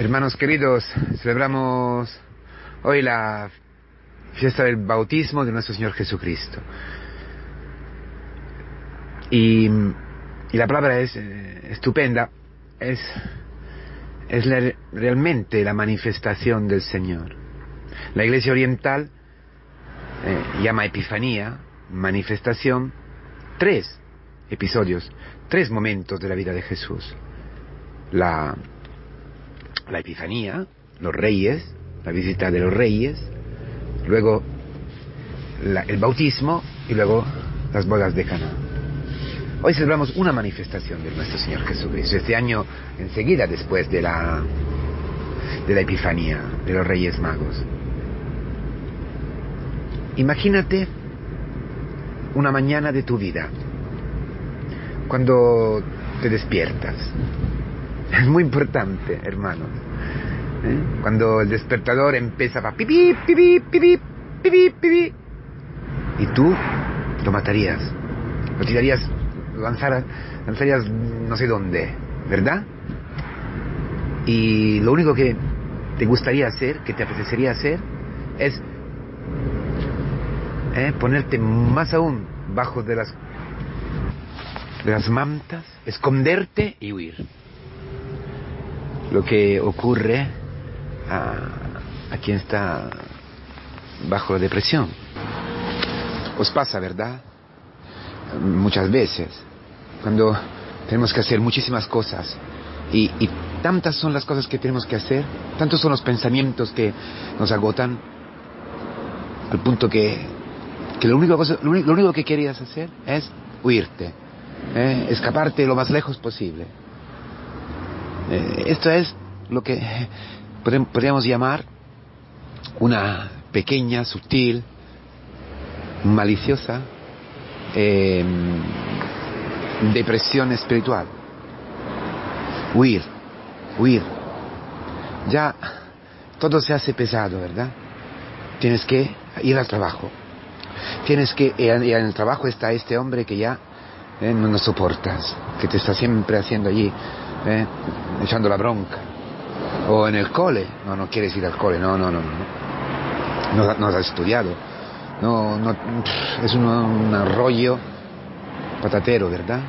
Hermanos queridos, celebramos hoy la fiesta del bautismo de nuestro Señor Jesucristo. Y, y la palabra es eh, estupenda, es, es realmente la manifestación del Señor. La Iglesia Oriental eh, llama Epifanía, manifestación, tres episodios, tres momentos de la vida de Jesús. La, la Epifanía, los reyes, la visita de los reyes, luego el bautismo y luego las bodas de Cana. Hoy celebramos una manifestación de nuestro Señor Jesucristo. Este año, enseguida después de la, de la Epifanía, de los Reyes Magos. Imagínate una mañana de tu vida, cuando te despiertas. Es muy importante, hermanos. ¿eh? Cuando el despertador empieza a pipi, pipi, pipi, pipi, pipi, y tú lo matarías, lo tirarías, lo lanzara- lanzarías no sé dónde, ¿verdad? Y lo único que te gustaría hacer, que te apetecería hacer, es ¿eh? ponerte más aún bajo de las de las mantas, esconderte y huir. Lo que ocurre a, a quien está bajo depresión. Os pasa, ¿verdad? Muchas veces, cuando tenemos que hacer muchísimas cosas y, tantas son las cosas que tenemos que hacer, tantos son los pensamientos que nos agotan, al punto que, que lo, único, cosa- lo único- lo único que querías hacer es huirte, ¿eh? escaparte lo más lejos posible. Eh, esto es lo que podríamos llamar una pequeña, sutil, maliciosa eh, depresión espiritual. Huir, huir. Ya todo se hace pesado, ¿verdad? Tienes que ir al trabajo. Tienes que, y en en el trabajo está este hombre que ya eh, no soportas, que te está siempre haciendo allí, eh, echando la bronca. O en el cole, no, no quieres ir al cole, no, no, no, no. No, has estudiado. No, no, es un, rollo patatero, ¿verdad?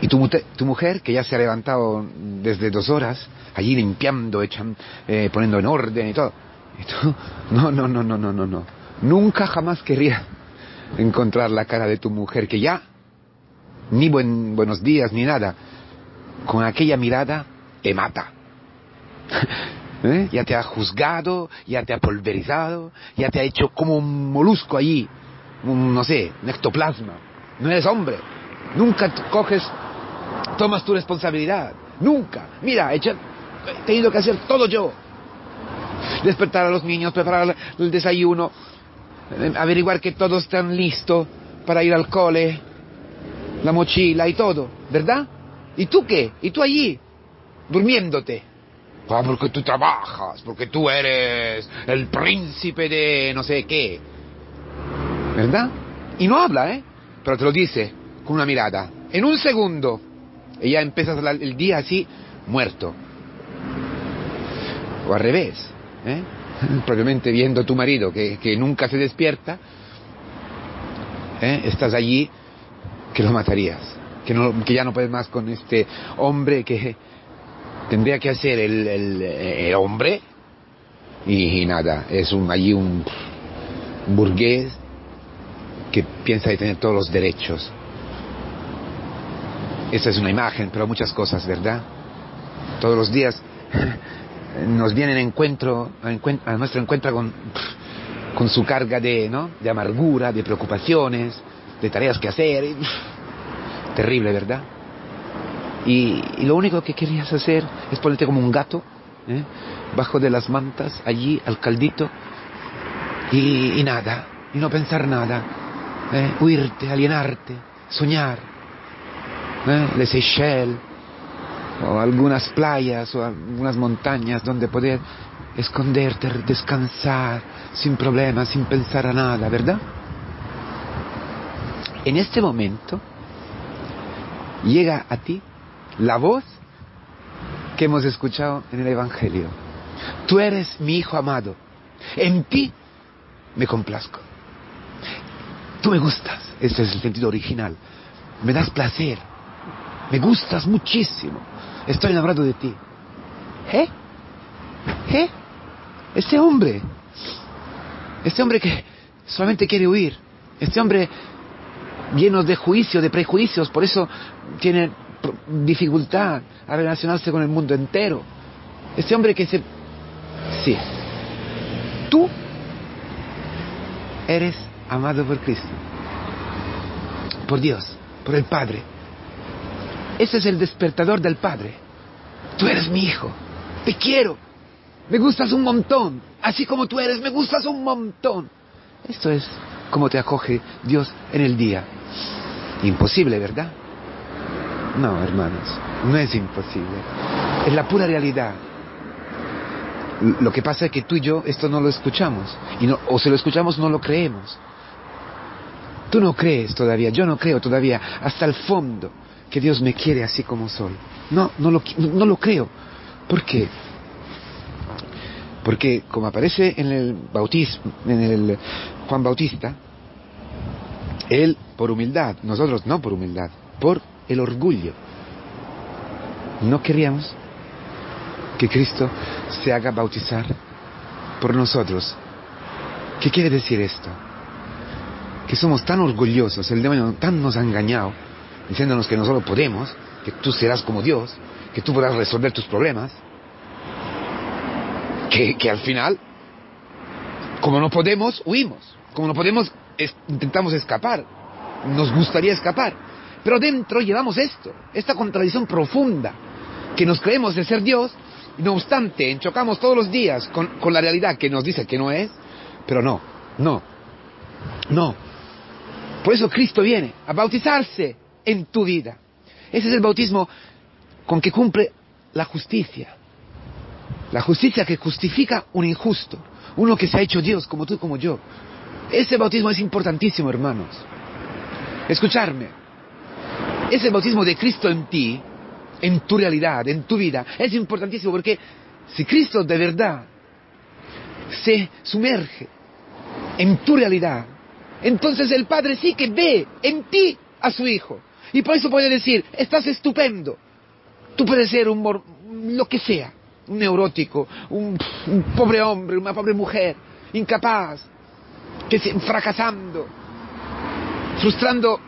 Y tu, tu mujer, que ya se ha levantado desde dos horas, allí limpiando, echan, eh, poniendo en orden y todo. Y tú, no, no, no, no, no, no, no. Nunca jamás querría encontrar la cara de tu mujer, que ya, ni buen, buenos días, ni nada, con aquella mirada te mata. ¿Eh? Ya te ha juzgado, ya te ha pulverizado, ya te ha hecho como un molusco allí, un, no sé, un ectoplasma. No eres hombre. Nunca coges, tomas tu responsabilidad. Nunca. Mira, he, he tenido que hacer todo yo. Despertar a los niños, preparar el desayuno, eh, averiguar que todos están listos para ir al cole, la mochila y todo, ¿verdad? ¿Y tú qué? ¿Y tú allí? Durmiéndote. Ah, porque tú trabajas, porque tú eres el príncipe de no sé qué. ¿Verdad? Y no habla, ¿eh? Pero te lo dice con una mirada. En un segundo. Y ya empiezas el día así, muerto. O al revés, ¿eh? Probablemente viendo a tu marido que, que nunca se despierta, ¿eh? estás allí que lo matarías. Que, no, que ya no puedes más con este hombre que tendría que hacer el, el hombre y, nada, es un, allí un burgués que piensa de tener todos los derechos. Esa es una imagen, pero muchas cosas, ¿verdad? Todos los días nos vienen encuentro, a, encuent- a nuestro encuentro con, con su carga de, ¿no? de amargura, de preocupaciones, de tareas que hacer. y, terrible, ¿verdad? Y, lo único que querías hacer es ponerte como un gato, ¿eh? bajo de las mantas, allí al caldito, y, y nada, y no pensar nada, ¿eh? huirte, alienarte, soñar, ¿eh? les Seychelles, o algunas playas, o algunas montañas donde poder esconderte, descansar, sin problemas, sin pensar a nada, ¿verdad? En este momento llega a ti la voz que hemos escuchado en el Evangelio. Tú eres mi hijo amado. En ti me complazco. Tú me gustas. Ese es el sentido original. Me das placer. Me gustas muchísimo. Estoy enamorado de ti. ¿Eh? ¿Eh? Este hombre. Este hombre que solamente quiere huir. Este hombre lleno de juicio, de prejuicios, por eso tiene dificultad a relacionarse con el mundo entero. Este hombre que se... Sí. Tú eres amado por Cristo. Por Dios, por el Padre. Ese es el despertador del Padre. Tú eres mi hijo. Te quiero. Me gustas un montón. Así como tú eres, me gustas un montón. Esto es como te acoge Dios en el día. Imposible, ¿verdad? No, hermanos, no es imposible. Es la pura realidad. Lo que pasa es que tú y yo esto no lo escuchamos. Y o si lo escuchamos no lo creemos. Tú no crees todavía, yo no creo todavía hasta el fondo que Dios me quiere así como soy. No, no lo, no lo creo. ¿Por qué? Porque como aparece en el bautismo, en el Juan Bautista, él por humildad, nosotros no por humildad, por el orgullo. No queríamos que Cristo se haga bautizar por nosotros. ¿Qué quiere decir esto? Que somos tan orgullosos, el demonio tan nos ha engañado, diciéndonos que nosotros podemos, que tú serás como Dios, que tú podrás resolver tus problemas, que, al final, como no podemos, huimos, como no podemos, intentamos escapar, nos gustaría escapar, pero dentro llevamos esto, esta contradicción profunda, que nos creemos de ser Dios, y no obstante, enchocamos todos los días con la realidad que nos dice que no es, pero no, no, no. Por eso Cristo viene a bautizarse en tu vida. Ese es el bautismo con que cumple la justicia. La justicia que justifica un injusto, uno que se ha hecho Dios como tú como yo. Ese bautismo es importantísimo, hermanos. Escucharme. Ese bautismo de Cristo en ti, en tu realidad, en tu vida, es importantísimo porque si Cristo de verdad se sumerge en tu realidad, entonces el Padre sí que ve en ti a su Hijo. Y por eso puede decir, estás estupendo. Tú puedes ser un lo que sea, un neurótico, un, pobre hombre, una pobre mujer, incapaz, que se, fracasando, frustrando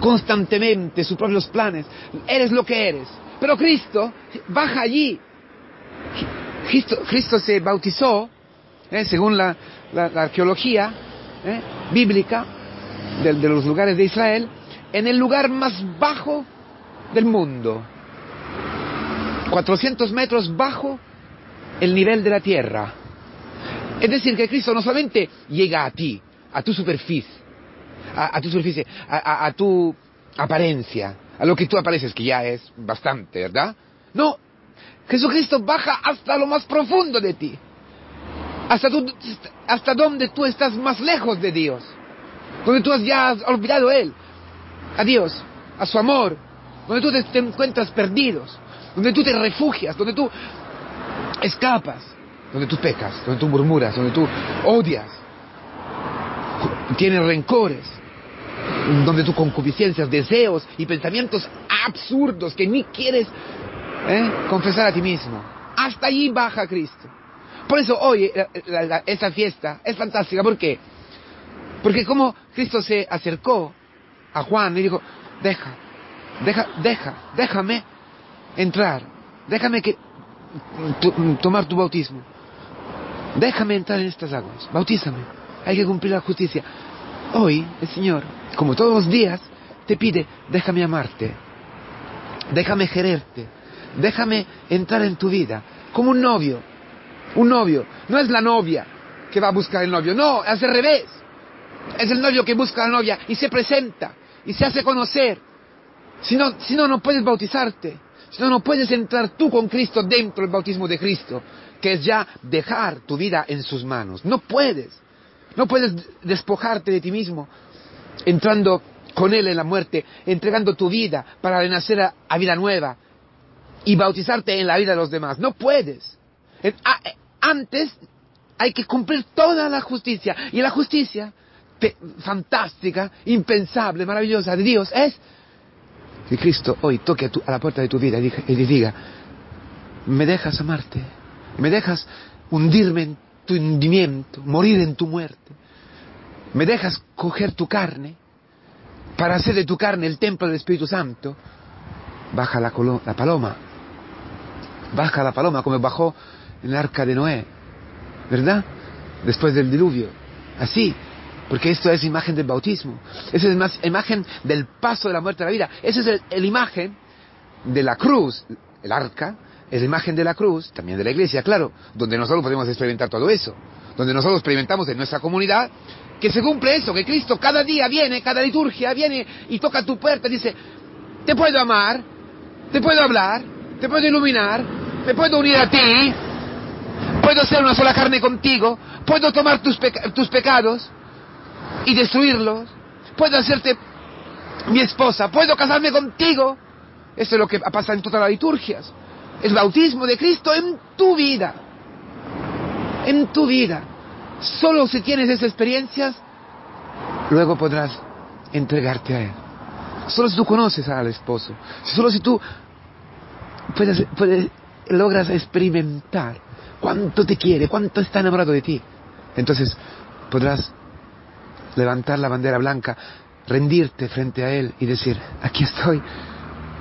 constantemente sus propios planes. Eres lo que eres. Pero Cristo baja allí. Cristo, se bautizó, eh, según la, arqueología eh, bíblica de los lugares de Israel, en el lugar más bajo del mundo. 400 metros bajo el nivel de la tierra. Es decir, que Cristo no solamente llega a ti, a tu superficie, a, tu superficie, a, tu apariencia, a lo que tú apareces, que ya es bastante, ¿verdad? No, Jesucristo baja hasta lo más profundo de ti, hasta, tu, hasta donde tú estás más lejos de Dios, donde tú has ya has olvidado a Él, a Dios, a su amor, donde tú te encuentras perdidos, donde tú te refugias, donde tú escapas, donde tú pecas, donde tú murmuras, donde tú odias, tienes rencores, donde tú concupiscencias, deseos y pensamientos absurdos que ni quieres ¿eh? confesar a ti mismo. Hasta allí baja Cristo. Por eso hoy la, esta fiesta es fantástica. ¿Por qué? Porque como Cristo se acercó a Juan y dijo, deja, deja, deja, déjame entrar, déjame que tomar tu bautismo, déjame entrar en estas aguas, bautízame, hay que cumplir la justicia. Hoy el Señor, como todos los días, te pide, déjame amarte, déjame quererte, déjame entrar en tu vida, como un novio, un novio, no es la novia que va a buscar el novio, no, es al revés, es el novio que busca a la novia y se presenta y se hace conocer. Si no, si no, no puedes bautizarte. Si no, no puedes entrar tú con Cristo dentro del bautismo de Cristo, que es ya dejar tu vida en sus manos. No puedes. No puedes despojarte de ti mismo entrando con Él en la muerte, entregando tu vida para renacer a, a vida nueva. y bautizarte en la vida de los demás. No puedes. Antes hay que cumplir toda la justicia. Y la justicia fantástica, impensable, maravillosa de Dios es que Cristo hoy toque a, la puerta de tu vida y, y diga, me dejas amarte, me dejas hundirme en tu hundimiento, morir en tu muerte, me dejas coger tu carne para hacer de tu carne el templo del Espíritu Santo, baja la, la paloma, baja la paloma como bajó en el arca de Noé, ¿verdad? Después del diluvio. Así, porque esto es imagen del bautismo. Esa es más imagen del paso de la muerte a la vida. Esa es la imagen de la cruz, el arca, es la imagen de la cruz, también de la iglesia, claro, donde nosotros podemos experimentar todo eso. Donde nosotros experimentamos en nuestra comunidad que se cumple eso, que Cristo cada día viene, cada liturgia viene y toca tu puerta y dice, te puedo amar, te puedo hablar, te puedo iluminar, me puedo unir a ti, puedo ser una sola carne contigo, puedo tomar tus, tus pecados, y destruirlos. Puedo hacerte mi esposa, puedo casarme contigo. Eso es lo que pasa en todas las liturgias. El bautismo de Cristo en tu vida. En tu vida. Solo si tienes esas experiencias, luego podrás entregarte a Él. Solo si tú conoces al esposo. Solo si tú puedes, puedes, logras experimentar cuánto te quiere, cuánto está enamorado de ti. Entonces podrás levantar la bandera blanca, rendirte frente a Él y decir, aquí estoy,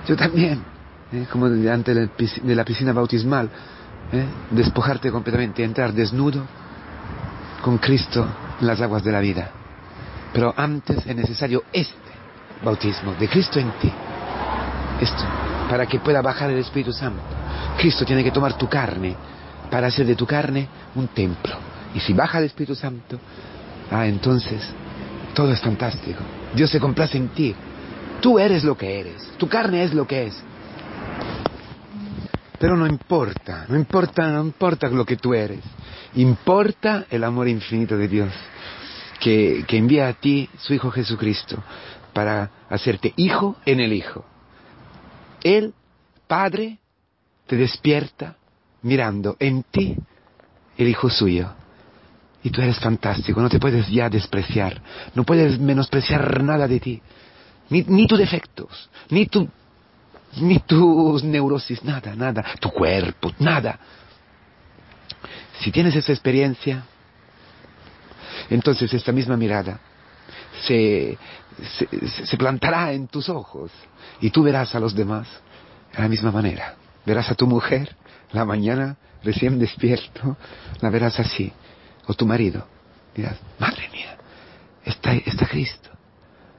yo también, ¿eh? como delante de la piscina bautismal, ¿eh? despojarte completamente, entrar desnudo con Cristo en las aguas de la vida. Pero antes es necesario este bautismo de Cristo en ti. Esto, para que pueda bajar el Espíritu Santo. Cristo tiene que tomar tu carne para hacer de tu carne un templo. Y si baja el Espíritu Santo, ah, entonces todo es fantástico. Dios se complace en ti. Tú eres lo que eres. Tu carne es lo que es. Pero no importa, no importa, no importa lo que tú eres. Importa el amor infinito de Dios que, que envía a ti su Hijo Jesucristo para hacerte hijo en el Hijo. Él, Padre, te despierta mirando en ti el Hijo suyo y tú eres fantástico, no te puedes ya despreciar, no puedes menospreciar nada de ti, ni, ni tus defectos, ni, tu, ni tus neurosis, nada, nada, tu cuerpo, nada. Si tienes esa experiencia, entonces esta misma mirada se, se, se, plantará en tus ojos y tú verás a los demás de la misma manera. Verás a tu mujer la mañana recién despierto, la verás así o tu marido, dirás, madre mía, está, está Cristo,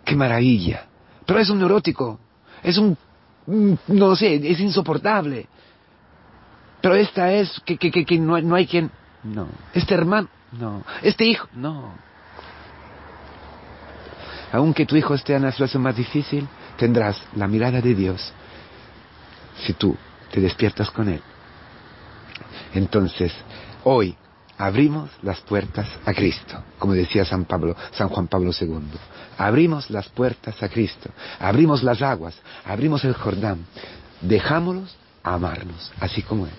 qué maravilla. Pero es un neurótico, es un, no sé, es insoportable. Pero esta es, que, que, que, no, no hay quien, no. Este hermano, no. Este hijo, no. Aunque tu hijo esté en una situación más difícil, tendrás la mirada de Dios si tú te despiertas con Él. Entonces, hoy abrimos las puertas a Cristo, como decía San Pablo, San Juan Pablo II. Abrimos las puertas a Cristo, abrimos las aguas, abrimos el Jordán. Dejámoslos amarnos, así como es.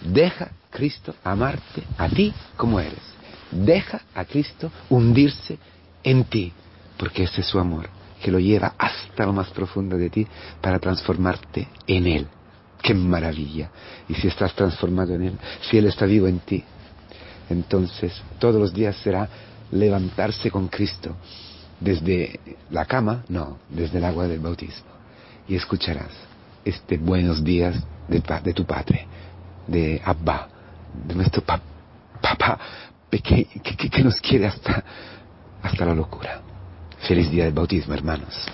Deja Cristo amarte a ti como eres. Deja a Cristo hundirse en ti, porque ese es su amor, que lo lleva hasta lo más profundo de ti para transformarte en Él. ¡Qué maravilla! Y si estás transformado en Él, si Él está vivo en ti, entonces todos los días será levantarse con Cristo desde la cama, no, desde el agua del bautismo. Y escucharás este buenos días de, tu Padre, de Abba, de nuestro papá que, que, nos quiere hasta, hasta la locura. Feliz día del bautismo, hermanos.